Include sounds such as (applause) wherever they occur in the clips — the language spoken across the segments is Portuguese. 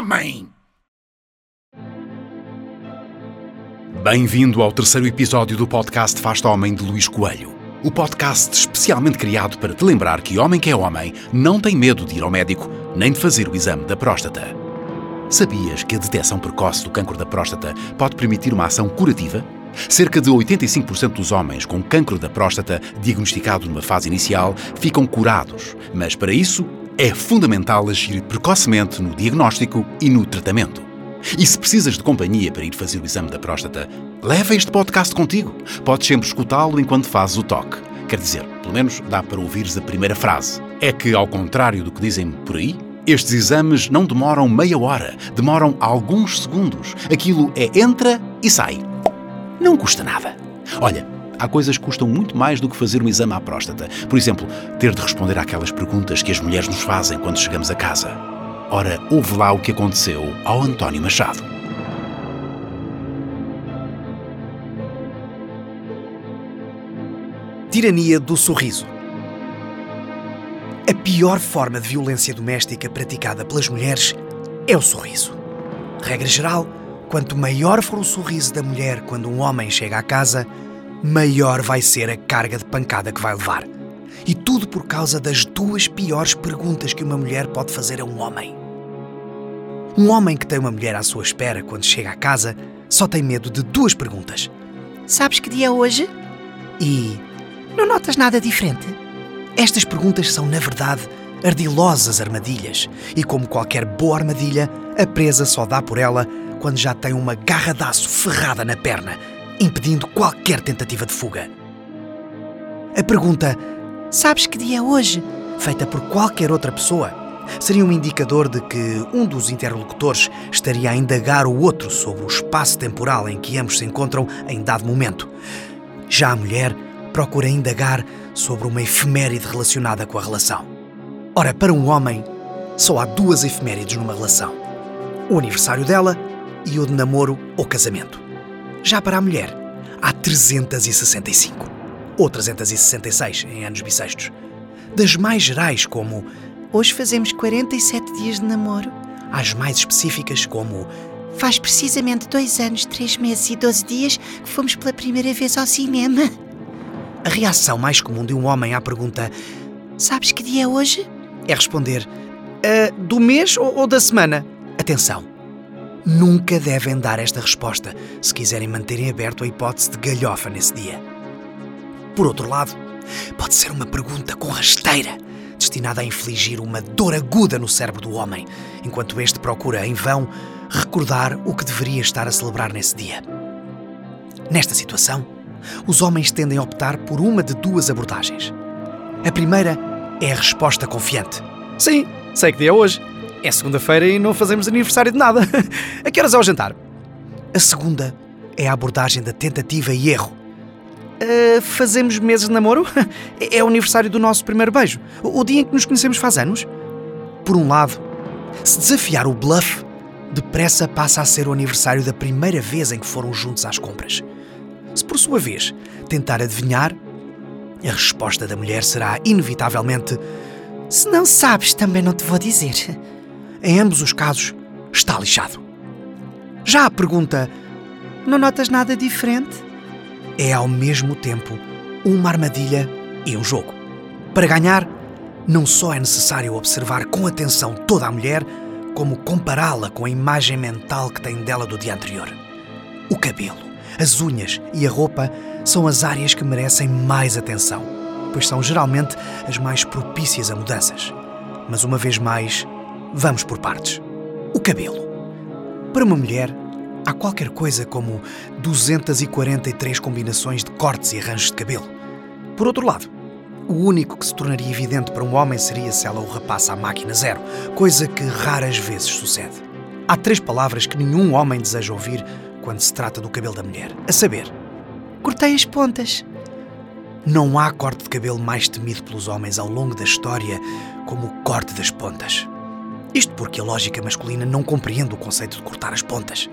homem! Bem-vindo ao terceiro episódio do podcast Faz-te Homem de Luís Coelho. O podcast especialmente criado para te lembrar que homem que é homem não tem medo de ir ao médico nem de fazer o exame da próstata. Sabias que a detecção precoce do cancro da próstata pode permitir uma ação curativa? Cerca de 85% dos homens com cancro da próstata diagnosticado numa fase inicial ficam curados, mas para isso é fundamental agir precocemente no diagnóstico e no tratamento. E se precisas de companhia para ir fazer o exame da próstata, leva este podcast contigo. Podes sempre escutá-lo enquanto fazes o toque. Quer dizer, pelo menos dá para ouvires a primeira frase. É que, ao contrário do que dizem por aí, estes exames não demoram meia hora, demoram alguns segundos. Aquilo é entra e sai. Não custa nada. Olha, há coisas que custam muito mais do que fazer um exame à próstata. Por exemplo, ter de responder àquelas perguntas que as mulheres nos fazem quando chegamos a casa. Ora, ouve lá o que aconteceu ao António Machado. Tirania do sorriso. A pior forma de violência doméstica praticada pelas mulheres é o sorriso. Regra geral, quanto maior for o sorriso da mulher quando um homem chega à casa, maior vai ser a carga de pancada que vai levar. E tudo por causa das duas piores perguntas que uma mulher pode fazer a um homem. Um homem que tem uma mulher à sua espera quando chega à casa só tem medo de duas perguntas. Sabes que dia é hoje? E Não notas nada diferente? estas perguntas são, na verdade, ardilosas armadilhas. E como qualquer boa armadilha, a presa só dá por ela quando já tem uma garra de aço ferrada na perna, impedindo qualquer tentativa de fuga. A pergunta, Sabes que dia é hoje? feita por qualquer outra pessoa, seria um indicador de que um dos interlocutores estaria a indagar o outro sobre o espaço temporal em que ambos se encontram em dado momento. Já a mulher procura indagar sobre uma efeméride relacionada com a relação. Ora, para um homem, só há duas efemérides numa relação: o aniversário dela e o de namoro ou casamento. Já para a mulher, há 365 ou 366 em anos bissextos. Das mais gerais, como Hoje fazemos 47 dias de namoro. às mais específicas, como Faz precisamente dois anos, três meses e 12 dias que fomos pela primeira vez ao cinema. a reação mais comum de um homem à pergunta Sabes que dia é hoje? é responder "Ah, do mês ou, ou da semana? Atenção! Nunca devem dar esta resposta se quiserem manterem aberto a hipótese de galhofa nesse dia. Por outro lado, pode ser uma pergunta com rasteira, destinada a infligir uma dor aguda no cérebro do homem, enquanto este procura, em vão, recordar o que deveria estar a celebrar nesse dia. Nesta situação, os homens tendem a optar por uma de duas abordagens. A primeira é a resposta confiante. Sim, sei que dia é hoje. É segunda-feira e não fazemos aniversário de nada. (laughs) a que horas é o jantar? A segunda é a abordagem da tentativa e erro. Ah, fazemos meses de namoro? (laughs) É o aniversário do nosso primeiro beijo. O dia em que nos conhecemos faz anos. Por um lado, se desafiar o bluff, depressa passa a ser o aniversário da primeira vez em que foram juntos às compras. Se por sua vez tentar adivinhar, a resposta da mulher será inevitavelmente Se não sabes, também não te vou dizer. Em ambos os casos, está lixado. Já a pergunta Não notas nada diferente? é ao mesmo tempo uma armadilha e um jogo. Para ganhar, não só é necessário observar com atenção toda a mulher, como compará-la com a imagem mental que tem dela do dia anterior. O cabelo, as unhas e a roupa são as áreas que merecem mais atenção, pois são geralmente as mais propícias a mudanças. Mas uma vez mais, vamos por partes. O cabelo. Para uma mulher, há qualquer coisa como 243 combinações de cortes e arranjos de cabelo. Por outro lado, o único que se tornaria evidente para um homem seria se ela o rapasse à máquina zero, coisa que raras vezes sucede. Há três palavras que nenhum homem deseja ouvir quando se trata do cabelo da mulher, a saber, Cortei as pontas. não há corte de cabelo mais temido pelos homens ao longo da história como o corte das pontas. Isto porque a lógica masculina não compreende o conceito de cortar as pontas.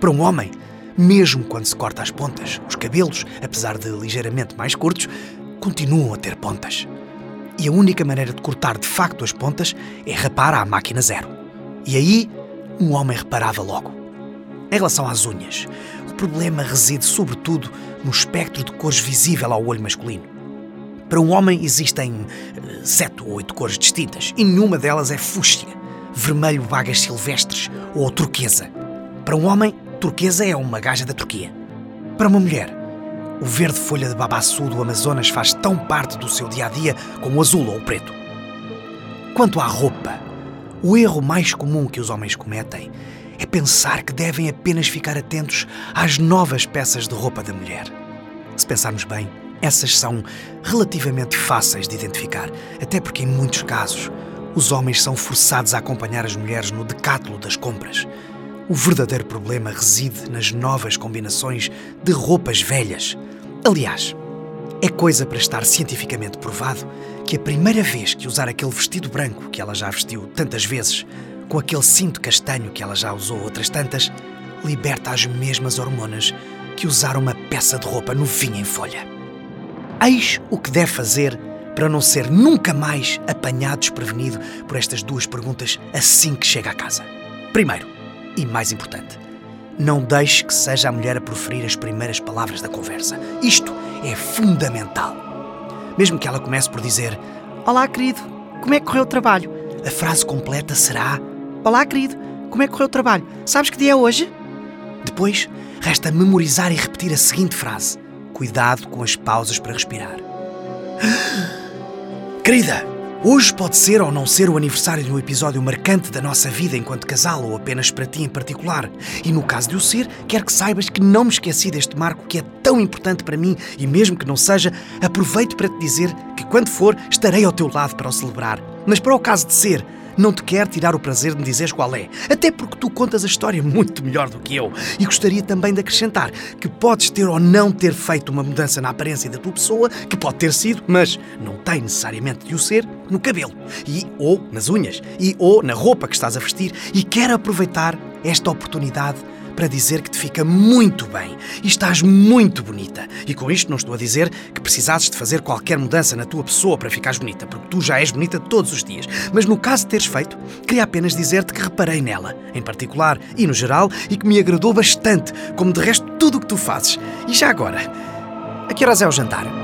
Para um homem, mesmo quando se corta as pontas, os cabelos, apesar de ligeiramente mais curtos, continuam a ter pontas. E a única maneira de cortar de facto as pontas é rapar à máquina zero. E aí um homem reparava logo. Em relação às unhas, o problema reside sobretudo no espectro de cores visível ao olho masculino. Para um homem existem eh, sete ou oito cores distintas e nenhuma delas é fúcsia, vermelho vagas silvestres ou turquesa. Para um homem, turquesa é uma gaja da Turquia. Para uma mulher, o verde folha de babaçu do Amazonas faz tão parte do seu dia a dia como o azul ou o preto. Quanto à roupa, o erro mais comum que os homens cometem é pensar que devem apenas ficar atentos às novas peças de roupa da mulher. Se pensarmos bem, essas são relativamente fáceis de identificar, até porque em muitos casos os homens são forçados a acompanhar as mulheres no decátulo das compras. O verdadeiro problema reside nas novas combinações de roupas velhas. Aliás, é coisa para estar cientificamente provado que a primeira vez que usar aquele vestido branco que ela já vestiu tantas vezes, com aquele cinto castanho que ela já usou outras tantas, liberta as mesmas hormonas que usar uma peça de roupa novinha em folha. Eis o que deve fazer para não ser nunca mais apanhado desprevenido por estas duas perguntas assim que chega a casa. Primeiro, e mais importante, não deixe que seja a mulher a proferir as primeiras palavras da conversa. Isto é fundamental. Mesmo que ela comece por dizer: Olá, querido, como é que correu o trabalho? A frase completa será: Olá, querido, como é que correu o trabalho? Sabes que dia é hoje? Depois, resta memorizar e repetir a seguinte frase: Cuidado com as pausas para respirar. (gasps) Querida, hoje pode ser ou não ser o aniversário de um episódio marcante da nossa vida enquanto casal ou apenas para ti em particular. E no caso de o ser, quero que saibas que não me esqueci deste marco que é tão importante para mim e mesmo que não seja, aproveito para te dizer que quando for estarei ao teu lado para o celebrar. Mas para o caso de ser, não te quero tirar o prazer de me dizeres qual é, até porque tu contas a história muito melhor do que eu. E gostaria também de acrescentar que podes ter ou não ter feito uma mudança na aparência da tua pessoa, que pode ter sido, mas não tem necessariamente de o ser, no cabelo, e ou nas unhas, e ou na roupa que estás a vestir, e quero aproveitar esta oportunidade para dizer que te fica muito bem e estás muito bonita. E com isto não estou a dizer que precisasses de fazer qualquer mudança na tua pessoa para ficares bonita, porque tu já és bonita todos os dias. Mas no caso de teres feito, queria apenas dizer-te que reparei nela, em particular e no geral, e que me agradou bastante, como de resto tudo o que tu fazes. E já agora, a que horas é o jantar?